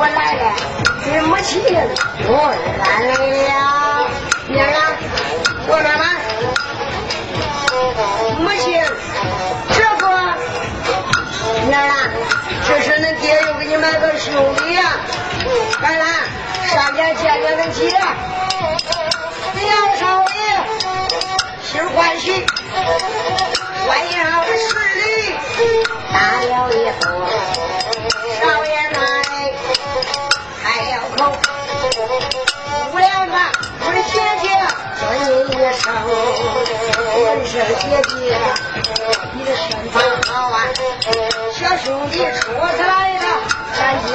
我来了，是母亲了？我来了，娘啊，我妈妈，母亲，这不，娘啊，这是恁爹又给你买个新礼啊，来啦，上前见见恁爹，娘少爷，心欢喜，欢迎我十里，打了一步。啊，我的姐姐，叫你一声，我的是姐姐，你的身份好啊，小兄弟出来了，咱家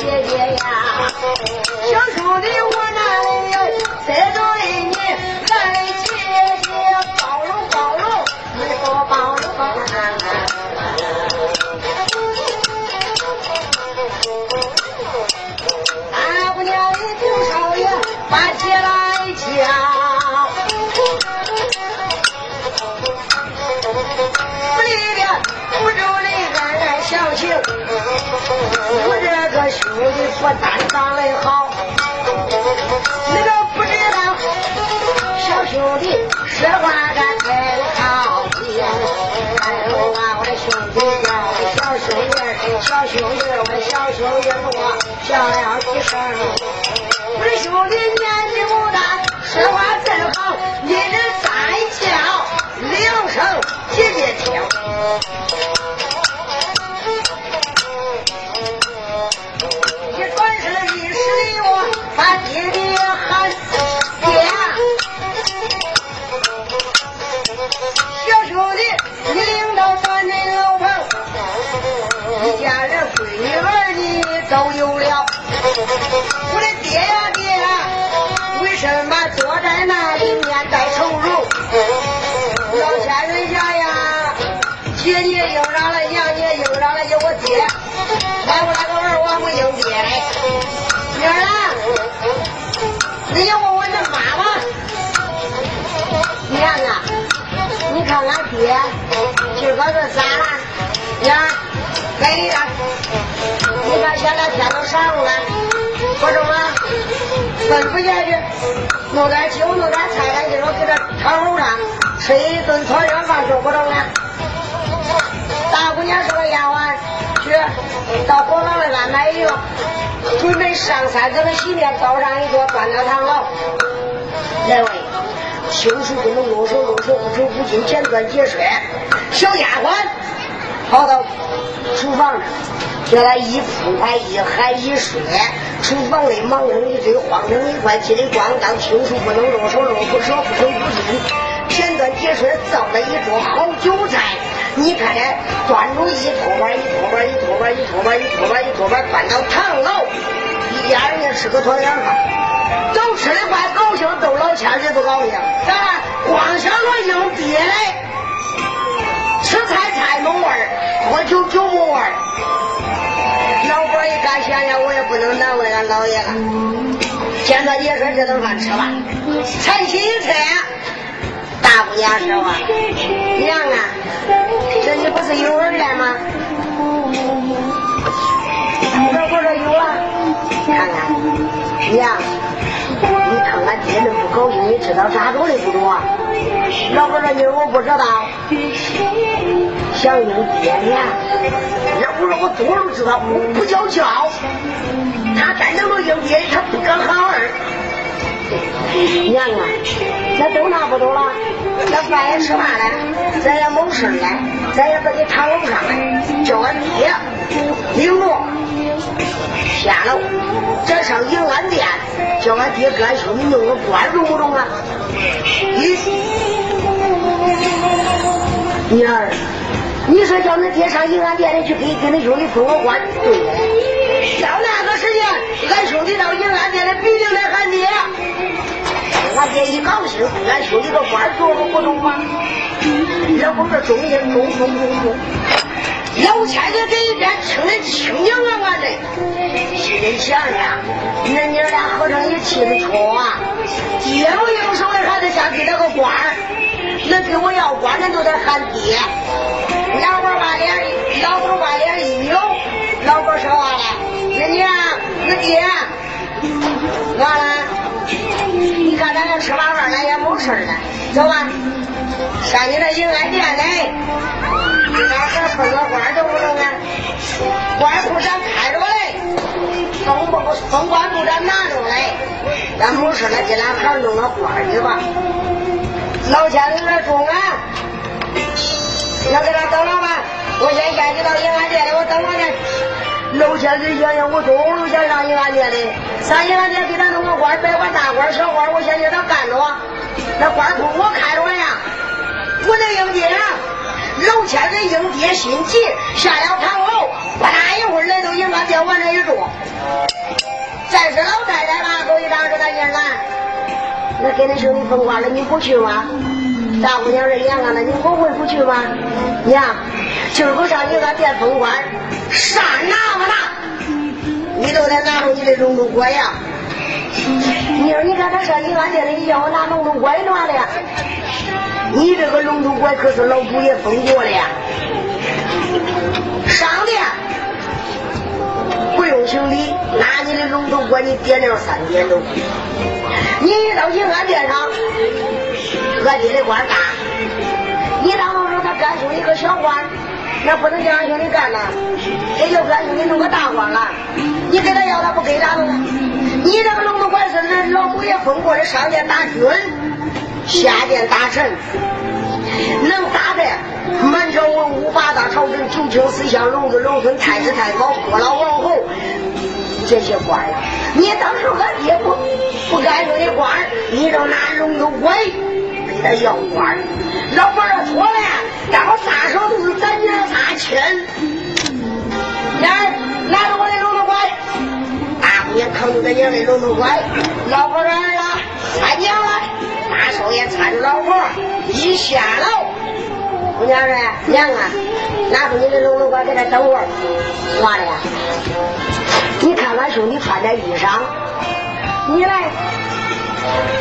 姐姐呀，小兄弟我哪里有，得罪你，俺姐姐包容包容，你给包容包容。我这个兄弟不但长得好你都不知道小兄弟说话可真好听哎呦啊我的兄弟呀我的小兄弟小兄弟我的小兄弟我叫了几声我的兄弟年纪不大说话真好你的三叫两声姐姐听吩咐下去，弄点酒，弄点菜，咱今儿给这堂楼上吃一顿团圆饭就不中了。大姑娘说：“丫鬟，去到火房里边买药，准备上山这个洗面，倒上一桌，端到堂楼。来位，清水不能用手，用手不抽不进，简短节水。小丫鬟跑到厨房里叫他一铺开，一喊一说。”厨房里忙成一堆，慌成一块，叽里咣当，清楚不能入手，入不手，不手不进。简短解说，造了一桌好酒菜。你看看，端出一托盘，一托盘，一托盘，一托盘，一托盘，一托盘，搬到堂楼，一家人吃个团圆饭，都吃的怪高兴，都老千谁不高兴？咋？光想着硬憋来，味儿，喝酒酒没味儿。老官一看，想想我也不能难为俺老爷了。简短解说这顿饭吃完，才起一车，大姑娘说话，娘啊，这你不是有儿了吗？老婆说有啊，看看，娘，你看俺爹那不高兴，你知道咋着的不多？老婆说妞我不知道，想应爹呢。要不说我多都知道，我不叫叫，他真能够应爹，他不敢喊儿。娘啊，那不多了，那饭也吃完了，咱也没事了，咱也自己躺楼上了，叫俺爹领着下楼，咱上银安店，叫俺爹俺兄弟弄个官，中不中啊？你说叫恁爹上银安店里去给给恁兄弟封个官，对到那个时间，俺兄弟到银安店里必定得喊爹。俺爹一高兴，俺兄弟个官做了不中吗？要不是中间中中中中，老天爷这一边听得清清啊，俺这心里想想，恁娘俩合成一气的戳啊！爹不应手的还得想给他个官那给我要官恁都得喊爹。事了，走吧，上你那银安店来，给俺这分个官都不中啊，官布咱开着嘞，封不封官布咱拿着嘞，咱没事了，给咱孩弄个官去吧。老千有点重啊，要给他等了吧，我先下去到银安店里，我等会去。老千岁想想，我总是想上银安店的，上银安店给他弄个官，别管大官小官，我先叫他干着。那官铺我开着呀，我能应接。老千岁应爹心急，下了堂楼，不大一会儿来到银安店往那一坐。再是老太太吧，走一趟说他爷来，那给恁兄弟封官了，你不去吗？大姑娘说娘啊，那你不会不去吗？娘。今儿个上银安店封官，啥拿不拿？你都得拿出你的龙头拐呀！你说你看他上银安店里，你叫我拿龙头拐拿的呀？你这个龙头拐可是老祖爷封过的呀！上殿不用行礼，拿你的龙头拐，你点亮三点钟。你一到银安店上，俺爹的官大，你当中说他干出一个小官。那不能叫俺兄弟干呐，也就干兄弟弄个大官了。你给他要，他不给咋弄啊？你这个龙头官是老祖爷封过的上殿大君，下殿大臣，能打的满朝文武八大朝臣、九卿四相、龙子龙孙、太子太保、各老王侯这些官。你当时俺爹不不该说的官，你就拿龙头拐给他要官，老板儿错了，到撒手都是咱娘。亲，来拿着我，扛着咱娘的龙头拐，老婆儿了，俺娘了，大少爷搀着老婆一下楼，姑娘说娘啊，拿出你的龙头拐给他等会儿，完了，你看俺兄弟穿的衣裳，你来，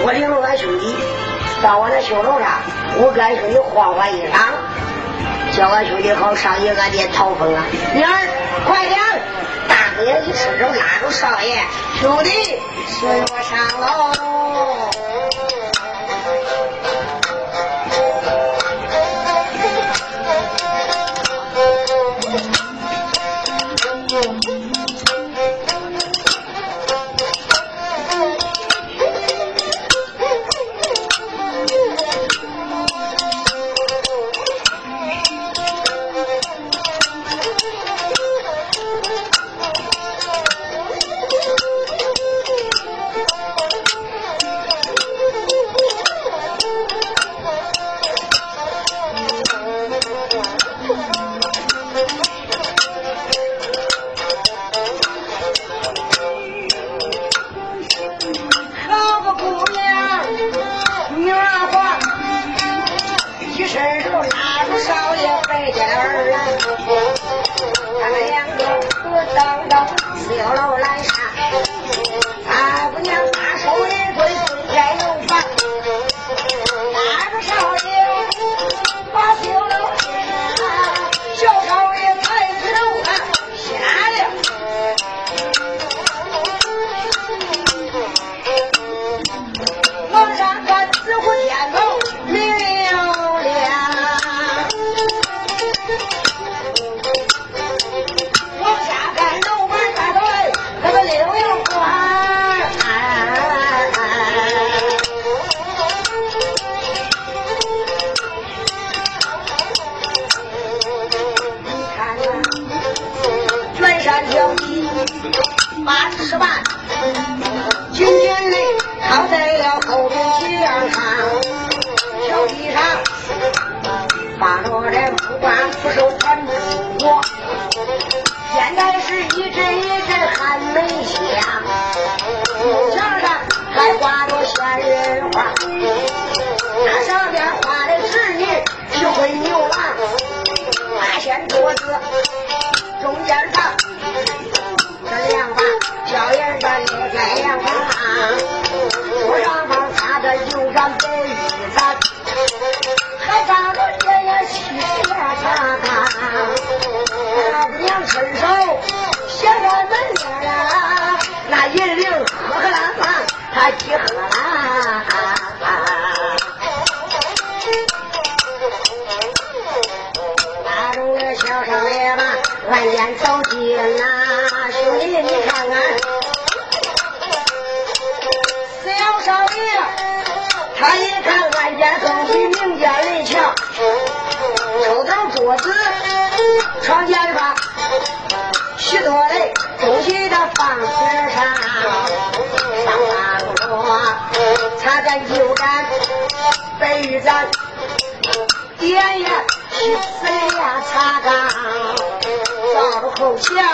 我领着俺兄弟到我那绣楼上，我跟俺兄弟换换衣裳。叫俺兄弟好上银安店讨封啊！娘，快点！大姑娘一伸手拉住少爷，兄弟，随我上楼。照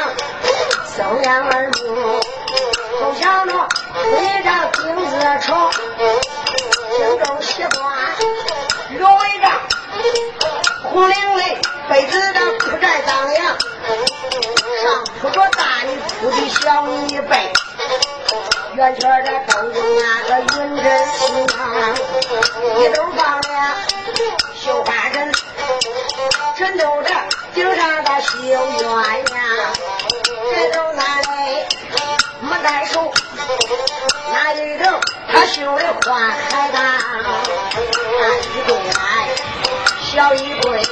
顶上的绣鸳鸯，这头那里没带手，那一头他绣的花海棠，大衣柜来小衣柜，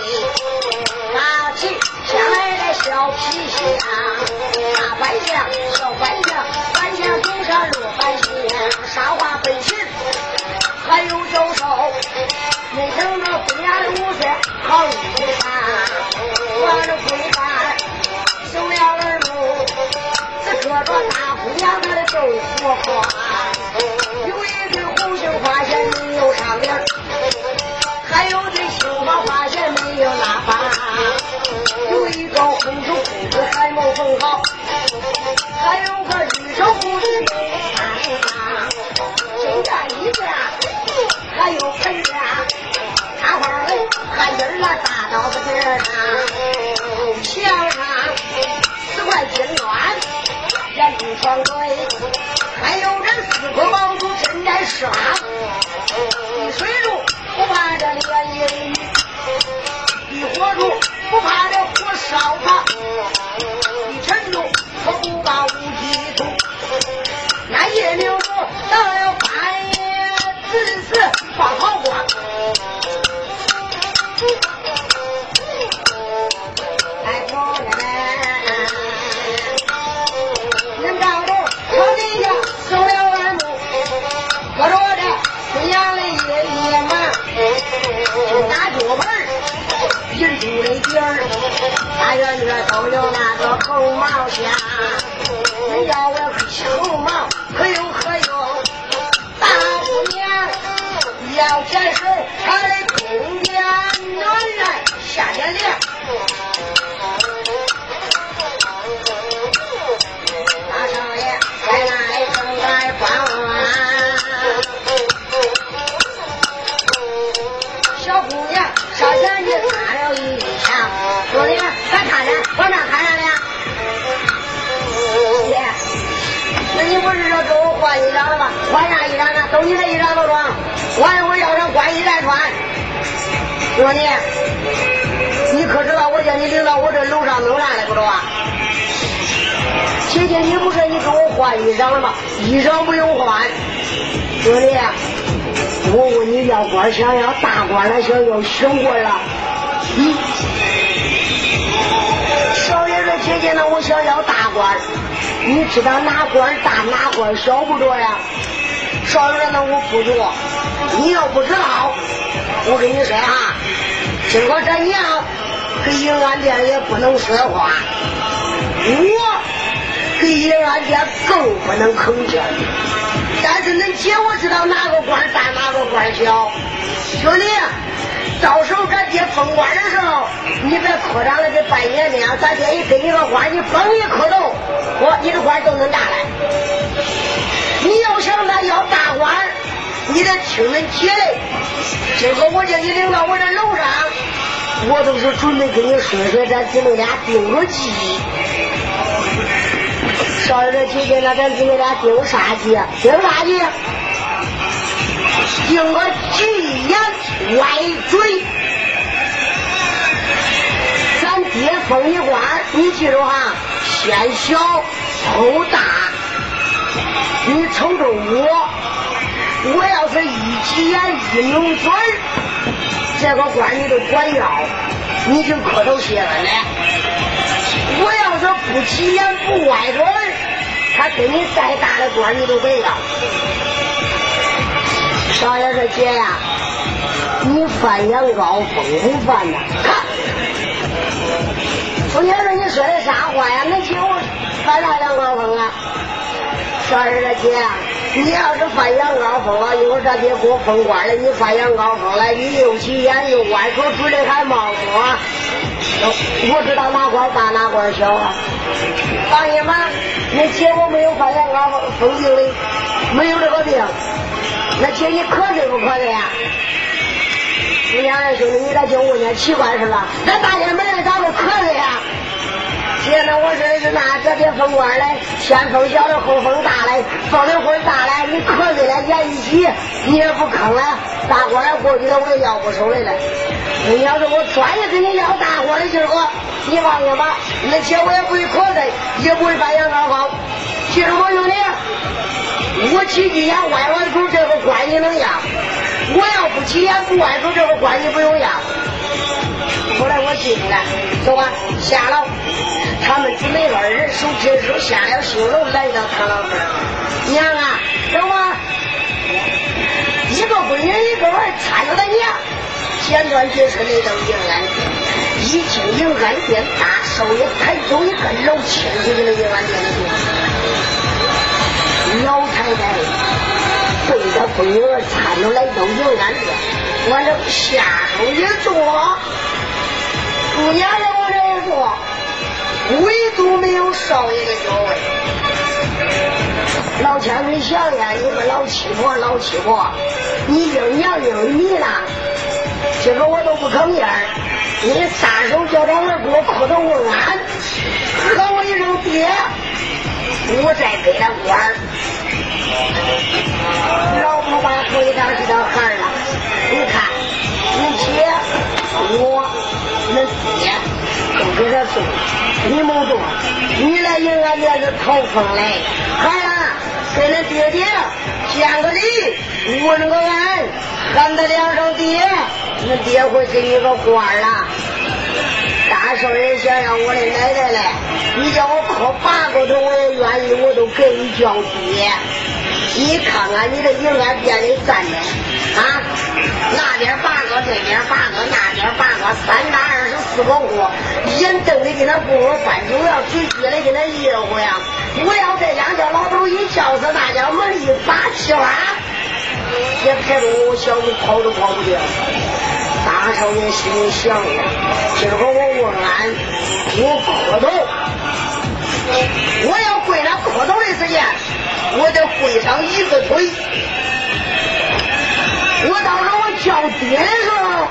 拿起下来的小皮箱，大板箱小板箱，板箱顶上落板箱，沙花背心，还有右手。没等到姑娘的五岁好衣裳，我的闺干生了儿目，只磕着大姑娘她的豆腐花，有一对红杏花线没有上边，还有对绣花花线没有拉把，有一个红手裤子还没缝好，还有个绿手裤子没有穿上，就这一件，还有盆架。插花嘞，还印儿那大刀子尖儿上，墙上四块金砖，连珠双对，还有这四颗宝珠真在上。地水柱不怕这连阴雨，地火柱不怕这火烧它，地尘柱可不怕无机土。那夜明珠到了半夜子时放好光。猴毛香，人要我猴毛可有何用？大姑娘要解手，她的公家暖来夏天凉。换衣裳了吧？换啥衣裳呢？都你的衣裳都装，我一会儿要上官衣再穿。兄弟，你可知道我叫你领到我这楼上弄啥来不着啊？姐姐，你不是你给我换衣裳了吗？衣裳不用换。兄弟，我问你要官想要大官还想要小官啊？嗯。少爷说姐姐呢，我想要大官。你知道哪官大哪官小不着呀？少爷那我不着。你要不知道，我跟你说哈，今个这娘给银安店也不能说话，我给银安店更不能吭气。但是恁姐我知道哪个官大哪个官小，兄弟，到时候咱爹封官的时候，你别科长了给拜年呢，咱爹一给你个官，你封一磕头，我你的官都能拿来。你要想咱要大官，你得听恁姐的。今个我叫你领到我这楼上，我都是准备给你说说咱姊妹俩定个计。少爷这几天那咱姊妹俩丢啥计？定啥计？定个吉言歪嘴。咱爹封一官，你记住哈，先小后大。你瞅瞅我，我要是一急眼一抿嘴这个官你都管要，你就磕头谢恩了。我要是不急眼不歪嘴他给你再大的官你都得要。少爷说姐呀，你犯羊羔风不犯呐？看看，凤姐说你说的啥话呀？那姐我犯啥羊羔疯啊？少爷说姐，你要是犯羊羔疯了，一会咱爹给我封官了，你犯羊羔疯了，你又急眼又歪口，嘴里还冒火，我知道哪管大哪管小啊。放心吧，那姐我没有犯羊羔风病的，没有这个病。那姐你瞌睡不瞌睡呀？你两位兄弟，你咋净问点奇怪事了？咱大爷没人咋不瞌睡呀？姐，那我说的是那这边风管嘞，先风小的，后风大嘞，风的会大嘞，你瞌睡了，眼一起，你也不吭了，大官过去了，我也要不出来了。你要是我专业跟你要大官的今儿，你放心吧，那姐我也不会瞌睡，也不会把羊羔放。记住我兄弟，我起急眼歪歪口，这个关你能要；我要不起眼不歪口，这个关系不用要。后来我记住了，走吧，下楼。他们姊妹二人手牵手下了新楼，来到他老这儿。娘啊，走吧。一个闺女一个儿搀着他娘，简短结束来到迎安。一进迎安殿，大少爷抬走一根老牵进了迎安殿。老太太背着闺女儿搀着来到迎安殿，我这下手一坐。姑娘让我这一坐，唯独没有少爷的座位。老天，你想想，你个老七婆，老七婆，你应娘应你呢？今个我都不吭面你撒手叫他儿给我磕头问安，喊我一声爹，我再给他官老婆把头一张是条孩了，你看，你姐我。恁爹都给他送，你没动，你来迎俺爹是讨风来，孩儿跟恁爹爹见个礼，问个安，喊他两声爹，恁爹会给你个官了。大少爷想想我的奶奶嘞，你叫我磕八个头我也愿意，我都给你叫爹。你看看你这迎安殿里站的啊，那边八个，这边八个，那边八个，三打二十四个户，眼瞪的跟那锅碗翻酒样，嘴撅的跟那热乎呀！我要这样叫老头一叫死，那叫门一把气啦，也抬着我小子跑都跑不掉。大少爷心里想着，今儿个我问俺，我磕头，我要跪那磕头的时间。我得跪上一个腿，我到时候我叫爹的时候，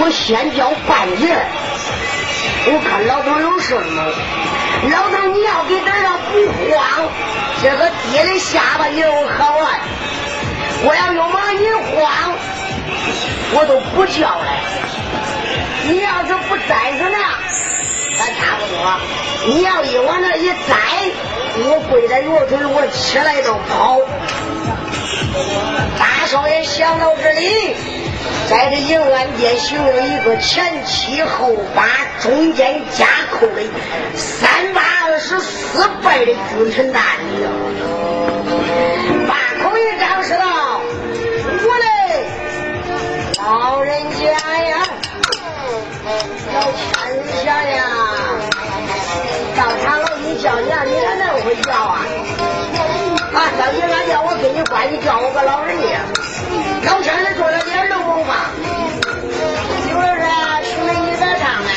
我先叫半截我看老头有事吗？老头你要给这上不慌，这个爹的下巴也有好完。我要有忙一慌，我都不叫了。你要是不栽着呢，咱差不多。你要一往那一栽。我跪在药腿，我起来就跑。大少爷想到这里，在这银安殿行了一个前七后八，中间夹扣的三八二十四拜的君臣大礼。啊？当年俺叫我给你关你叫我个老人家老天爷做了点儿的文化有人说徐美女在上呢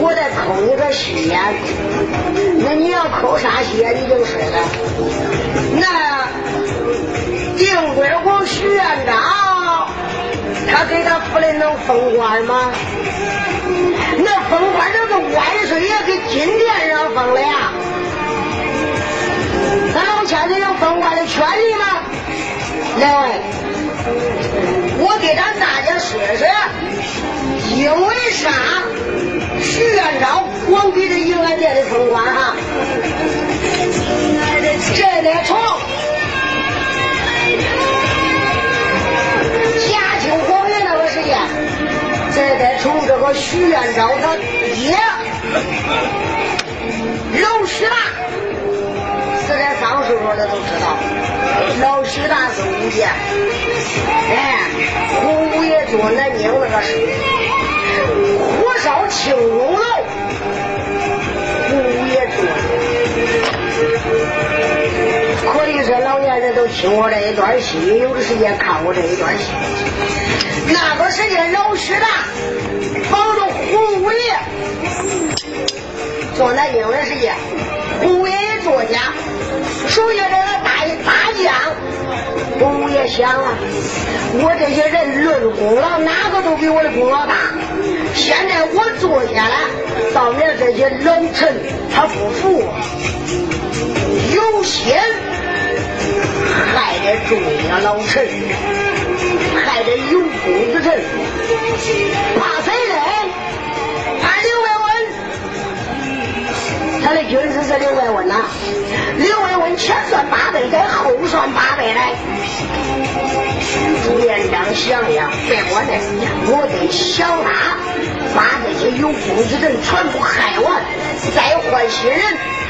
我在抠你个心眼那你要抠啥心眼你就说了。那定国公徐院长他给他夫人能封官吗？那封官那个万岁也给金殿上封的呀。咱老千岁有封官的权利吗？来，我给咱大家说说，因为啥？徐院长光给这银安殿的封官哈？这得从嘉庆皇爷那个时间，这得从这个徐院长他爹。老徐大，这在上书说的都知道。老徐大是武将，哎，胡五爷做南京那个是火烧青龙楼，胡五爷做。可以说老年人都听过这一段戏，有的时间看过这一段戏。那个时间老徐大帮着胡五爷做南京的时间，胡五爷作家，属下这个大大将，胡五爷想啊，我这些人论功劳，哪个都比我的功劳大。现在我坐下来，到面这些老臣他不服我，有心害这众家老臣，害这有功之臣，怕他的军师是刘卫文呐。刘卫文前算八百，在后算八百来。朱元璋想呀，别管他，我得想他，把这些有功之人全部害完，再换新人，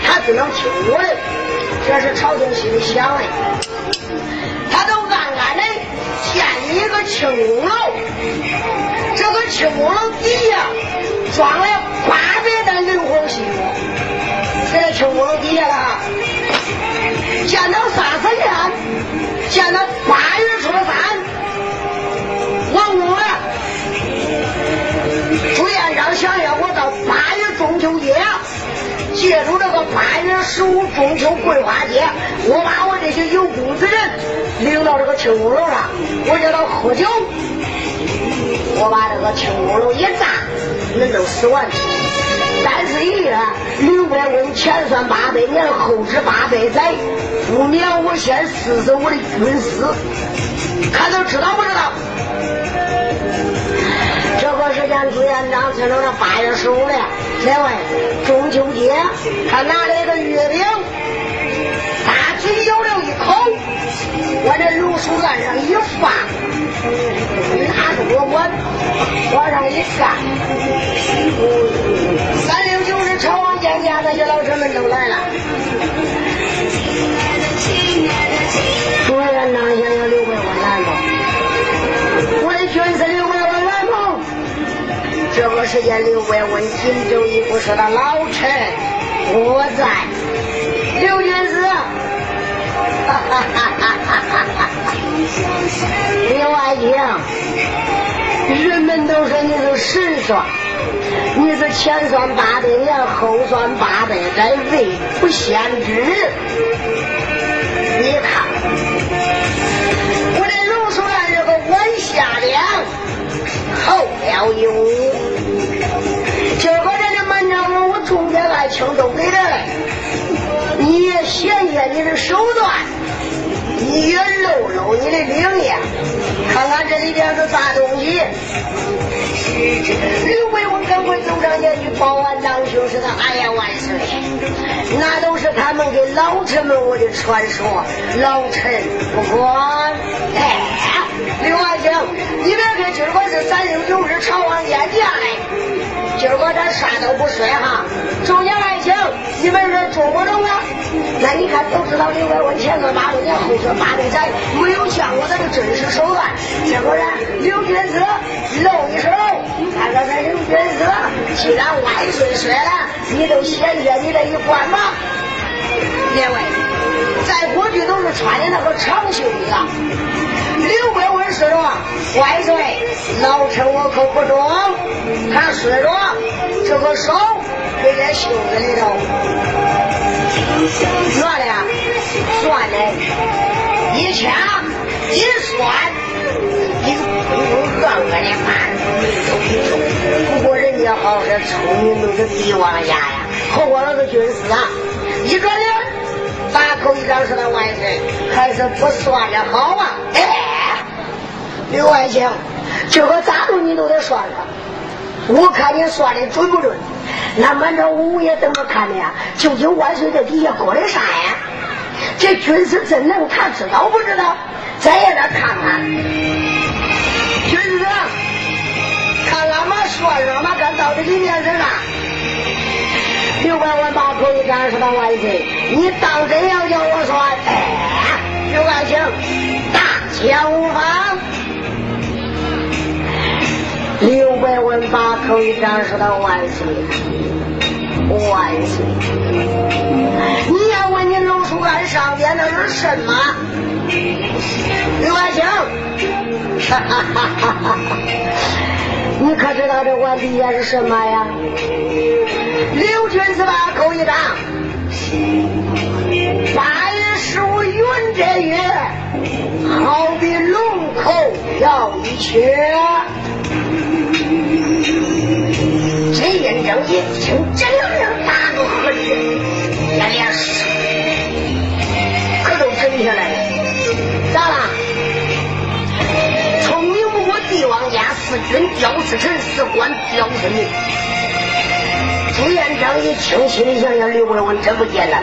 他只能听我的。这是朝廷心里想的。他都暗暗的建立一个清宫楼，这个清宫楼底下装了八百担硫磺细果，在清宫楼底下了。见到三十年，见到八月初三，王公了。朱元璋想要，我到八月中秋节，借助这个八月十五中秋桂花节，我把我这些有功之人领到这个清宫楼上，我叫他喝酒，我把这个清宫楼一炸，人都死完。三十一月，刘伯温前算八百年，后知八百载，不免我先试试我的军师，看他知道不知道？这个时间朱元璋听到这八月十五了，两位中秋节，他拿了一个月饼，大嘴咬，我这卤水案上一放，拿着我碗往上一干。三六九日，朝王见驾，那些老臣们都来了。朱元璋想要刘备我来吗？我的军师刘备我来吗？这个时间，刘备问紧走一步，说：“他老臣我在。”刘军哈哈哈哈哈哈！刘爱卿，人们都说你是神算。你是前算八百年，后算八百载，未卜先知。你看，我这龙书案这个晚下凉，后了一屋。今儿个这的满朝文，我重点爱卿都给他了，你也显显你的手段，你也露露你的灵验，看看这里边是啥东西。刘伟，我赶快走上前去报完郎兄，是他哎呀万岁！那都是他们给老臣们我的传说，老臣不管。哎，刘爱卿，你别看今儿个是三六九日朝王见驾嘞，今儿个咱啥都不说哈。众家爱卿，你们是中国人啊？那你看都知道刘备文前算八百年，后算八百载，没有见过他的真实手段。结果呢刘军师露一手。看看咱刘军师，既然万岁说了，你都显现你这一关吧。因为，在过去都是穿的那个长袖衣啊。刘伯温说着：“万岁，老臣我可不中。”他说着，这个手给在袖子里头，拿的算的，一掐一算，一个个个的办，不过人家好是聪明，都是帝王家呀，何况那个军师啊，一转脸，把口一张说他万岁，还是不算的好啊！哎，刘爱卿，这个咋着你都得说说。我看你算的准不准？那满朝文武也等着看的呀。究竟万岁这底下搁的啥呀？这军师真能，他知道不知道？咱也得看看。军师，看俺们算算嘛，看到底里面是啥？刘百万把头一张，说道：“万岁，你当真要叫我说？哎，刘爱卿，大枪无妨。刘百文把口一张，说道：“万岁，万岁！你要问你龙书案上边那是什么？刘爱卿，哈哈哈哈哈！你可知道这碗底下是什么呀？刘军是把口一张，八月十五云这月，好比龙头要一缺。”陈延正一听这两人打个呵气，连连是可都整下来了。咋了？聪明不过帝王家，四君刁四臣，四官刁四民。朱元璋一听，心里想想：刘伯温真不简单。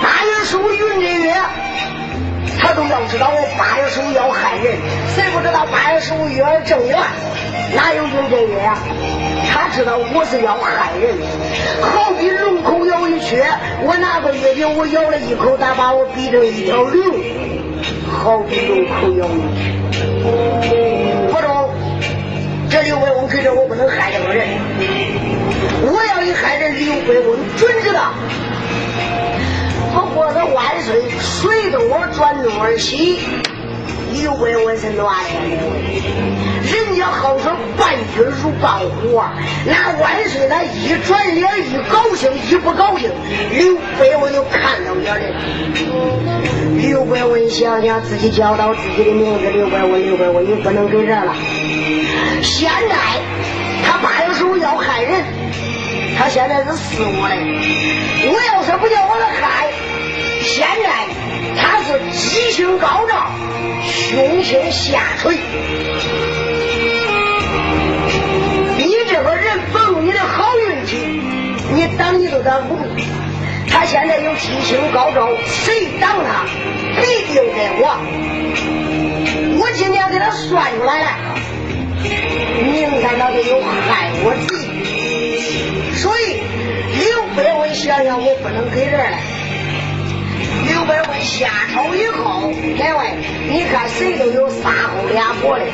八月十五云这月，他都要知道我八月十五要害人，谁不知道八月十五月儿正月？哪有云这月呀？他知道我是要害人，好比龙口咬一缺，我拿个月饼，我咬了一口，他把我逼成一条龙，好比龙口咬一缺。不中，这刘伯温可是我不能害这个人，我要一害人，刘伯温准知道。不过他万岁，水东而转东而西。刘伯温是哪里的？人家好说伴君如伴虎，那万岁他一转脸一高兴一不高兴，刘伯温就看到眼里。刘伯温想想自己叫到自己的名字，刘伯温，刘伯温，你不能给这了。现在他八月十五要害人，他现在是死我的。我要是不叫我的害，现在他是吉星高照。凶星下垂，挡你都挡不住。他现在有七星高照，谁挡他，必定得亡。我今天给他算出来了，明天他就有害我自己。所以刘备，我想想，我不能给这了。刘伯温下朝以后，两位，你看谁都有仨后俩婆的。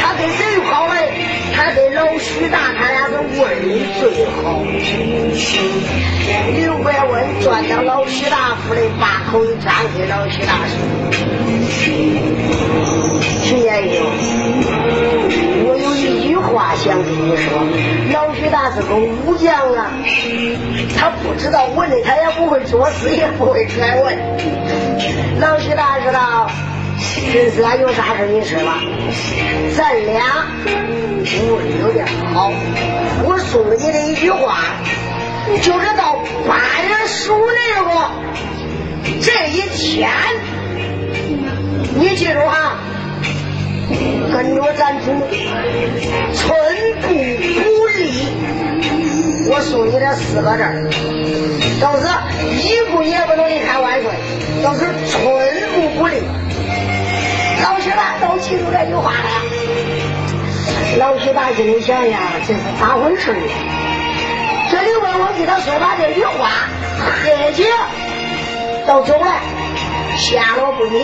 他跟谁好嘞？他跟老徐大，他俩是问的。最好。刘伯温转到老徐大府里，把口一张给老徐大说：“徐延英，我有一句话想跟你说。老徐大是个武将啊，他不知道文的，他也不会作诗，也不会。”来问。老徐大知道，军师有啥事你说吧，咱俩武艺有点好，我送给你的一句话，就是到八月十五那个这一天，你记住哈，跟着咱主，寸步不离。我送你这四个字。就是一步也不能离开万岁，就是寸步不离。老徐大都记住这句话了。老徐大心里想呀，这是咋回事呢？这刘文文给他说完这句话，黑姐都走了，下落不明。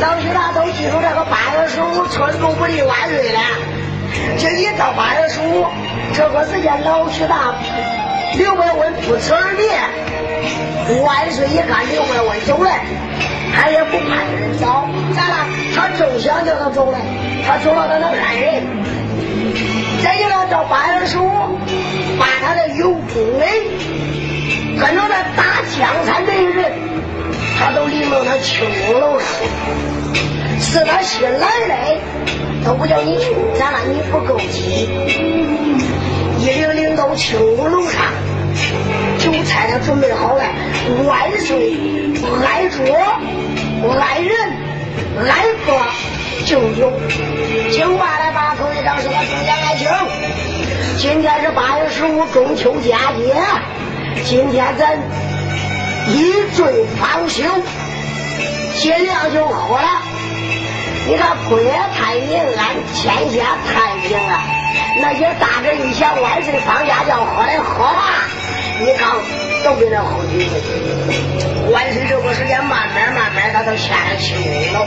老徐大都记住这个八月十五寸步不离万岁了。这一到八月十五，这个时间老徐大。刘伯温不辞而别，万岁一看刘伯温走了，他也不怕人找，咋了？他正想叫他走呢，他走了他能害人。再一个到八月十五，把他的有功的跟着他打江山的人，他都领到那青龙楼上，是他新来的，都不叫你去，咱们你不够急，一领领到青龙楼上，酒菜都准备好了，万岁，爱桌，爱人，爱喝。敬酒，敬罢了，把头一张是个中间爱情。今天是八月十五中秋佳节，今天咱一醉方休，天亮就喝了。你看国太平安，天下太平啊。那些大人一想万岁放假叫喝的喝吧，你看都给他喝进去。万岁这个时间慢慢慢慢他都下了青楼。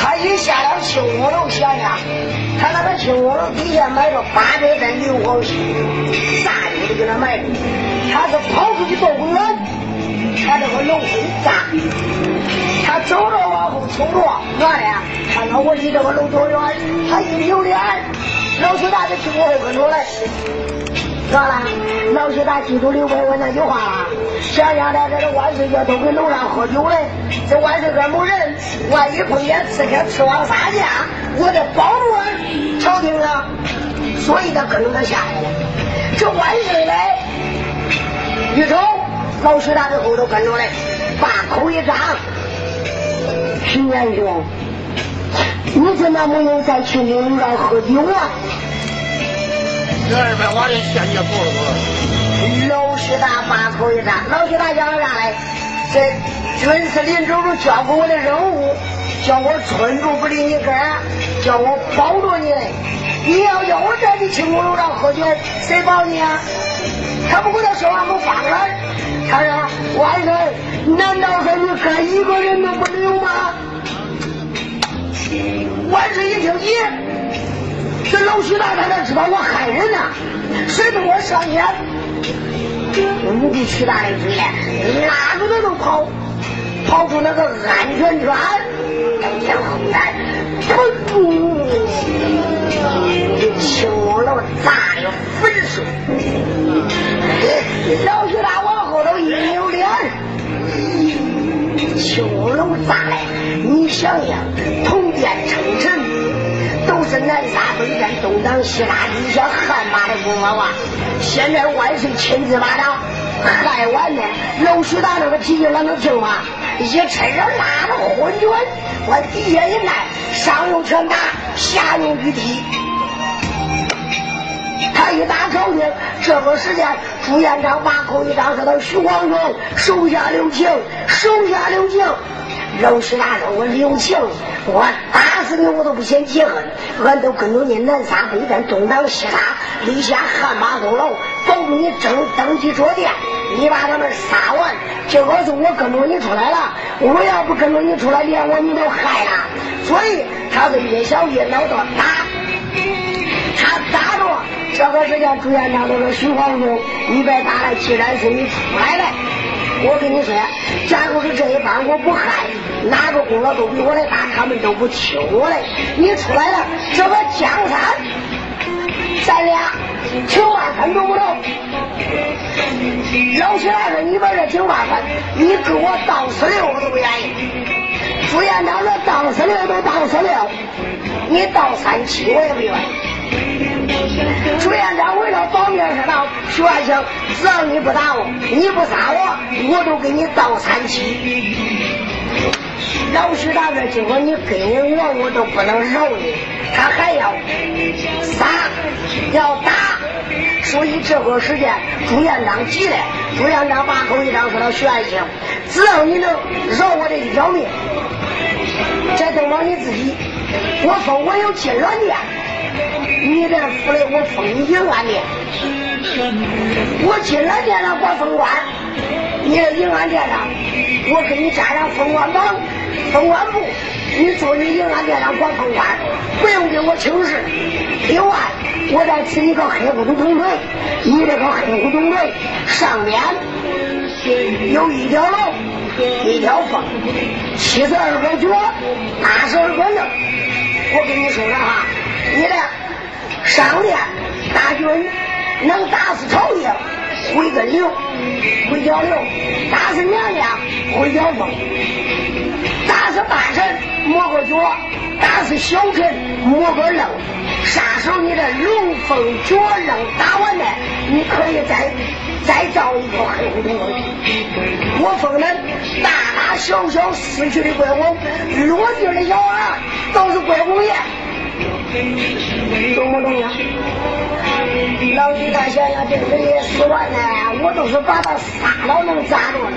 他一下了青屋楼，想想，他那个青屋楼底下。买着八百担硫磺水，啥都给他买着。他是跑出去多远，他这个楼会炸。他走着往后冲着，哪呢？看到我离这个楼多远？他一扭脸，老徐大就听我跟着来。咋了？老徐他记住刘伯温那句话了。想想在这个万岁爷都给楼上喝酒嘞，这万岁哥没人，万一碰见刺客吃王杀驾，我得保住朝廷啊！所以他跟着他下来了。这万岁嘞，一瞅老徐他在后头跟着嘞，把口一张，徐元兄，你怎么没有在青陵上喝酒啊？这二百瓦的现金多少多少？老徐大把口一张，老徐大讲啥嘞？这军司令州都交给我的任务，叫我寸步不离你根儿，叫我保着你嘞。你要叫我在你青龙楼上喝酒，谁保你啊？他不给他说话不放了？他说：“万岁，难道说你哥一个人都不留吗？”万岁一听，咦？这老徐大他哪知道我害人呢？谁跟我上前？捂住徐大的嘴，拉住他就跑，跑出那个安全圈，然后来，砰！青楼炸的粉碎。老徐大往后头一扭脸，青楼炸的，你想想，铜殿称臣。是南沙北战，东挡西拉，立下汗马的功劳啊！现在万岁亲自把他害完了，老徐大那个脾气，俺能听吗？一趁热拉着昏君，往地下一赖，上用拳打，下用雨踢。他一打朝廷，这个时间，朱元璋把口一张，说到徐皇兄，手下留情，手下留情。老徐大说：“我留情，我打死你我都不嫌结恨。俺都跟着你南沙北战，东挡西杀，立下汗马功劳，保你争登基坐殿。你把他们杀完，这个是我跟着你出来了。我要不跟着你出来，连我你都害了。所以他是越想越恼的打，他打着这个时间，朱元璋都说：徐皇兄，你别打了，既然是你出来了。”我跟你说，假如是这一帮我不害，哪个功劳都比我的大，他们都不听我的。你出来了，这个江山，咱俩请万分都不能。老七来说，你把这请万分，你给我当十六我都不愿意。朱元璋说当十六都当十六，你当三七我也不愿意。朱元璋为了保命说道：“徐万兴，只要你不打我，你不杀我，我都给你倒三七。”老徐大哥今后你跟我，我都不能饶你，他还要杀，要打。所以这个时间，朱元璋急了。朱元璋把口一张，说道：“徐爱卿，只要你能饶我这一条命，这都往你自己。我说我有金銮殿。”你这府里我封你银安殿，我金銮殿上我封官，你这银安殿上我给你加上封官榜、封官簿，你坐你银安殿上管封官，不用给我请示。另外，我再赐一个黑虎铜锤，你这个黑虎铜锤上面有一条龙，一条凤，七十二个角，八十二个印。我跟你说了哈，你这。上殿大军能打死朝廷，回个刘，回叫刘；打死娘娘，回叫凤；打死大臣，磨个脚；打死小臣，磨个愣。杀手，你的龙凤脚愣打完了，你可以再再造一个黑胡同我封的大大小小死去的贵公，落地的小孩都是贵公爷。懂不懂呀？老李大想想，这个人死完呢，我都是把他杀了能咋着呢？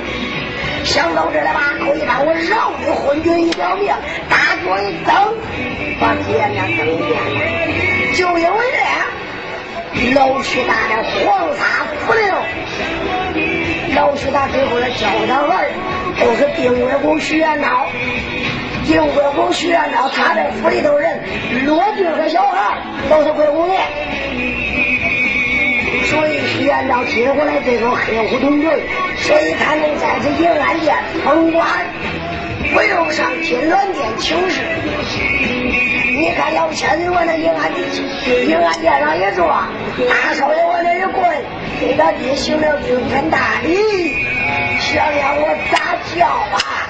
想到这里，把口一张，我饶你昏君一条命，大脚一蹬，把天面蹬变了。就因为这，老徐大的黄沙不灵，老徐大最后的教他儿都是定国公徐元昭。定国公徐元昭，他在府里头人，罗俊和小孩都是贵公爷，所以徐元昭接过来这个黑胡同队，所以他能在这银安殿封官，不用上金銮殿请示。你看老千岁往那银安银安殿上一坐，大少爷往那一跪，给他爹行了顶天大礼，想想我咋叫啊？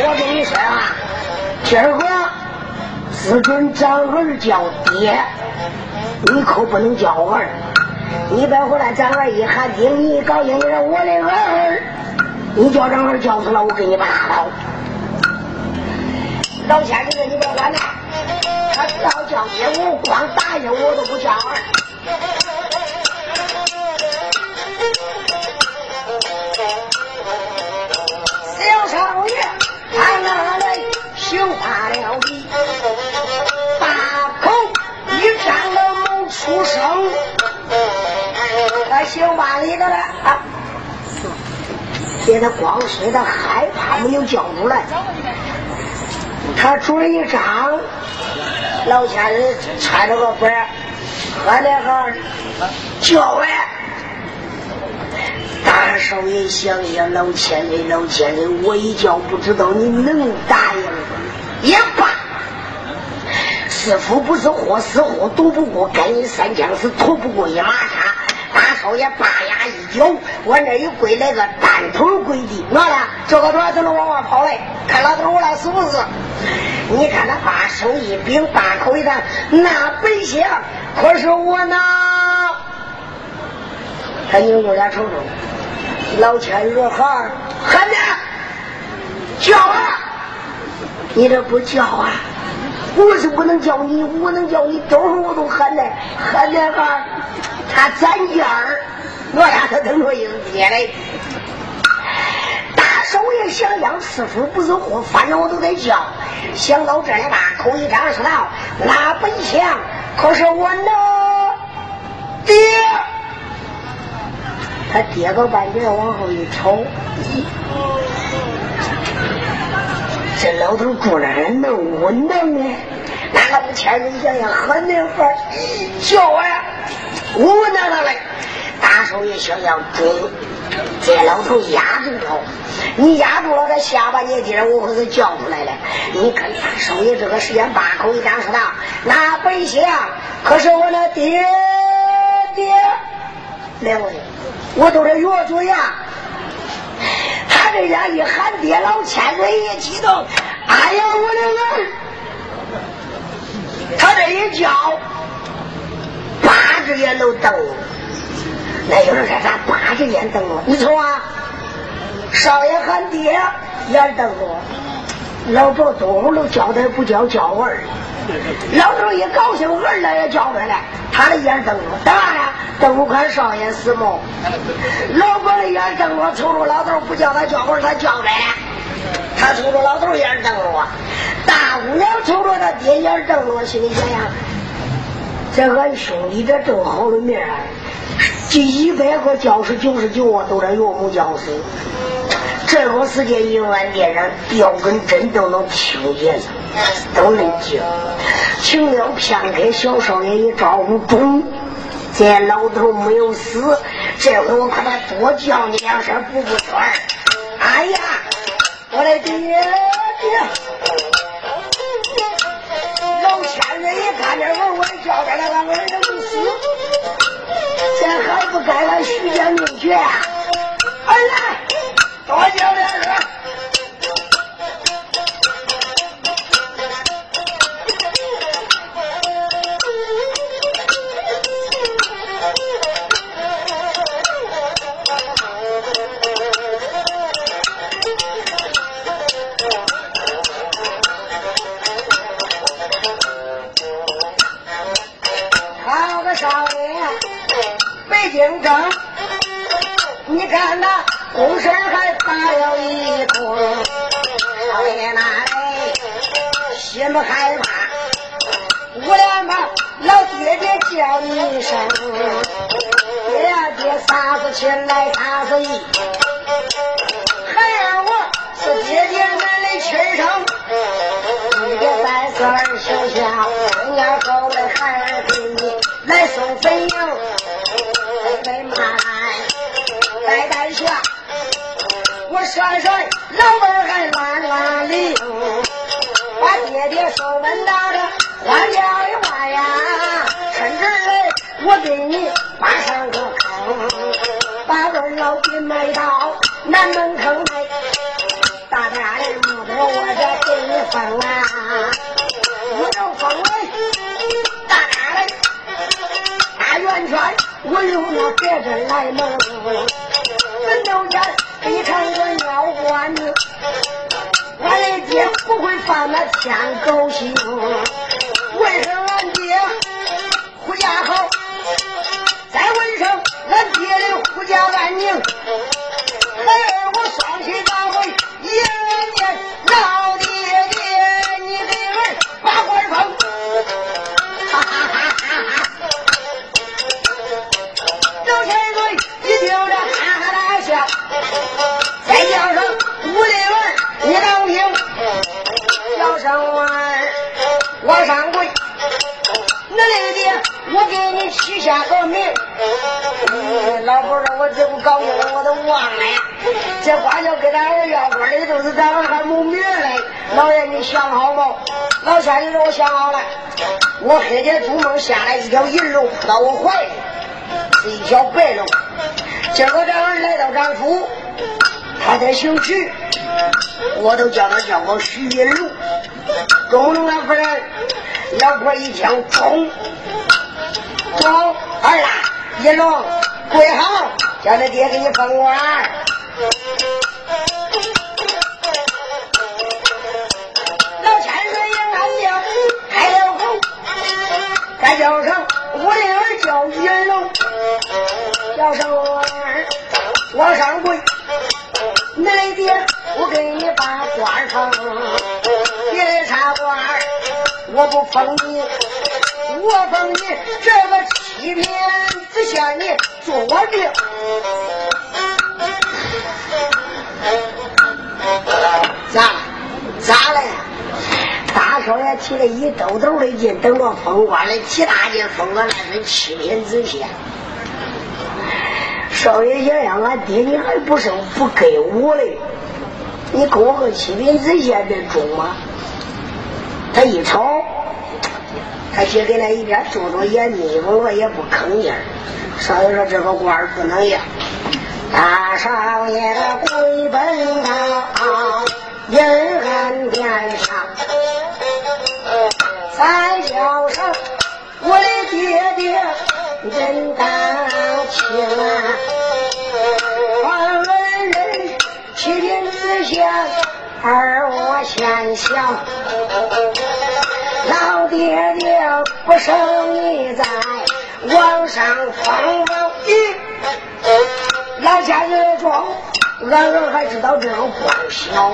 我跟你说啊今儿个只准咱儿叫爹，你可不能叫儿。你别回来，咱儿一喊爹，你一高兴，你说我的儿，你叫长儿叫出来，我给你把打倒。老千岁，你别管他，他只要叫爹，我光答应我都不叫儿。行罢里头了啊！给他光睡他害怕没有叫出来，他嘴一张，老千人揣着个本儿，喝那哈叫哎！大少爷想想老千人，老千人，我一叫不知道你能答应。也罢，师傅不是货，死货赌不过，跟你三枪是躲不过一马。大少爷把牙一咬，往那一跪，来个单头跪地。哪了？这个段子能往外跑嘞？看老头我来是不是？你看他把手一柄，大口一叹，那本性可是我呢。他扭扭脸瞅瞅，老千女孩喊呢，叫啊！你这不叫啊？我是不能叫你，我能叫你，都是我都喊来，喊那个他攒劲儿，我俩他等着迎接嘞。大少爷想养，师傅不是货，反正我都得叫。想到这里，吧口一张说道：“那本相可是我呢爹。”他跌个半截，往后一瞅。这老头住那还能稳当呢？那个天你想想，很那份叫我呀，我稳当当嘞。大少爷想想，中，这老头压住了，你压住了，他下半年今儿我可是叫出来了。你看大少爷这个时间把口一张说道：“那本相可是我那爹爹，两位，我都是越嘴呀。”他这样一喊爹，老千岁一激动，哎呀，我的个！他这一叫，八只眼都瞪了。那有人说咋八只眼瞪了？你瞅啊，少爷喊爹，眼瞪了。老周多会儿都叫他不叫叫儿，老头一高兴儿了也叫回来，他的眼瞪了，当然了，瞪不看少爷死猫？老婆的眼瞪着，瞅着老头不叫他叫儿，他叫来了，他瞅着老头眼瞪着我，大姑娘瞅着他爹眼瞪着我，心里想想，这俺兄弟这正好的命啊，这一百个教师九十九啊，都在岳母教死。这个时间，永安店上吊根针都能听见，都能听。请了片刻小少爷一招呼中，这老头没有死，这回我可得多叫你两声补补嘴儿。哎呀，我的爹爹！老天爷有那别人来弄，坟头前。你看个尿罐子，俺的爹不会犯那天狗星。问声俺爹回家好，再问声俺爹的回家安宁。孩儿我双膝大声儿，我上跪。恁的爹，我给你取下个名。老婆说，我这不高兴了，我都忘了。这花轿给咱儿要官的都是咱儿还没名嘞。老爷，你想好没？老千岁说，我想好了。我黑天做梦下来一条银龙扑到我怀里，是一条白龙。今个咱儿来到张府。他在姓徐，我都叫他叫我徐银龙。中龙啊夫人，老婆一听，中中二啦，银龙跪好，叫他爹给你封官。老千岁也安叫，开了口，再叫声我的儿叫银龙，叫声我儿，我上跪。恁爹，我给你把官封，别的差官我不封你，我封你这个七品知县，你做我的。咋？咋了？大少爷提了一兜兜的劲，等着封官的，几大件封官那是七品知县。少爷想想，俺爹你还不生不给我嘞？你给我个七品子县这中吗？他一瞅，他姐给那一边皱着眼，眯缝着也不吭气。少爷说：“这个官不能要。”大少爷归奔到银安殿上，三叫声我的爹爹真当亲啊！问人七品知县，而我先想，老爹爹不生你在王上封王一。老天爷说，俺儿还知道这个官小，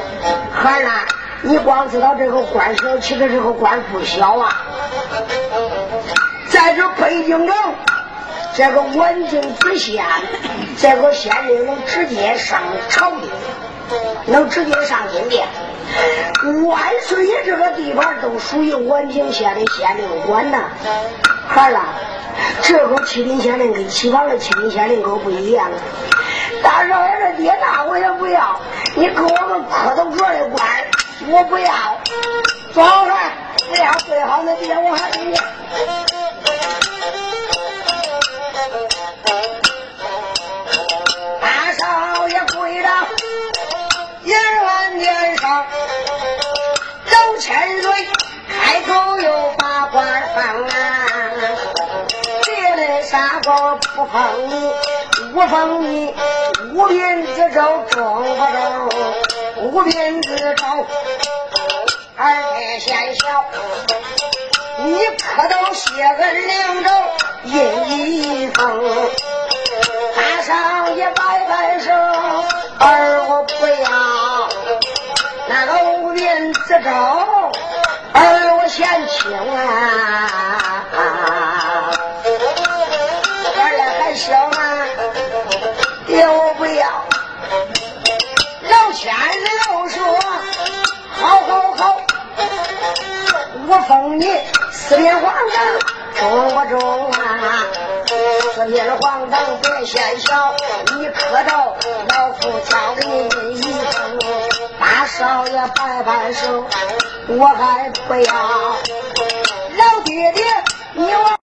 孩儿啊，你光知道这个官小，其实这个官不小啊。在这北京城，这个文京知县，这个县令能直接上朝廷，能直接上金殿。万岁爷这个地方都属于文京县的县令管呐，孩儿啊。这个七品县令跟其他的七品县令可不一样。大少爷的爹那我也不要，你给我个磕头状的官，我不要。走开，不要最好的爹我还给你。大少爷跪到银安殿上，周千岁开口又把话放啊。啥个不碰你？我碰你五品知州，中不中？五品知州，二品县小，你可都写恩两州印一封。大上爷摆摆手，儿我不要那个五品知州，儿我嫌轻啊。小嘛，爹我不要。老千我封你四品皇上，中不中啊？四品的皇上别嫌小，你磕头，老夫叫你一封大少爷，摆摆手，我还不要。老爹爹，你我。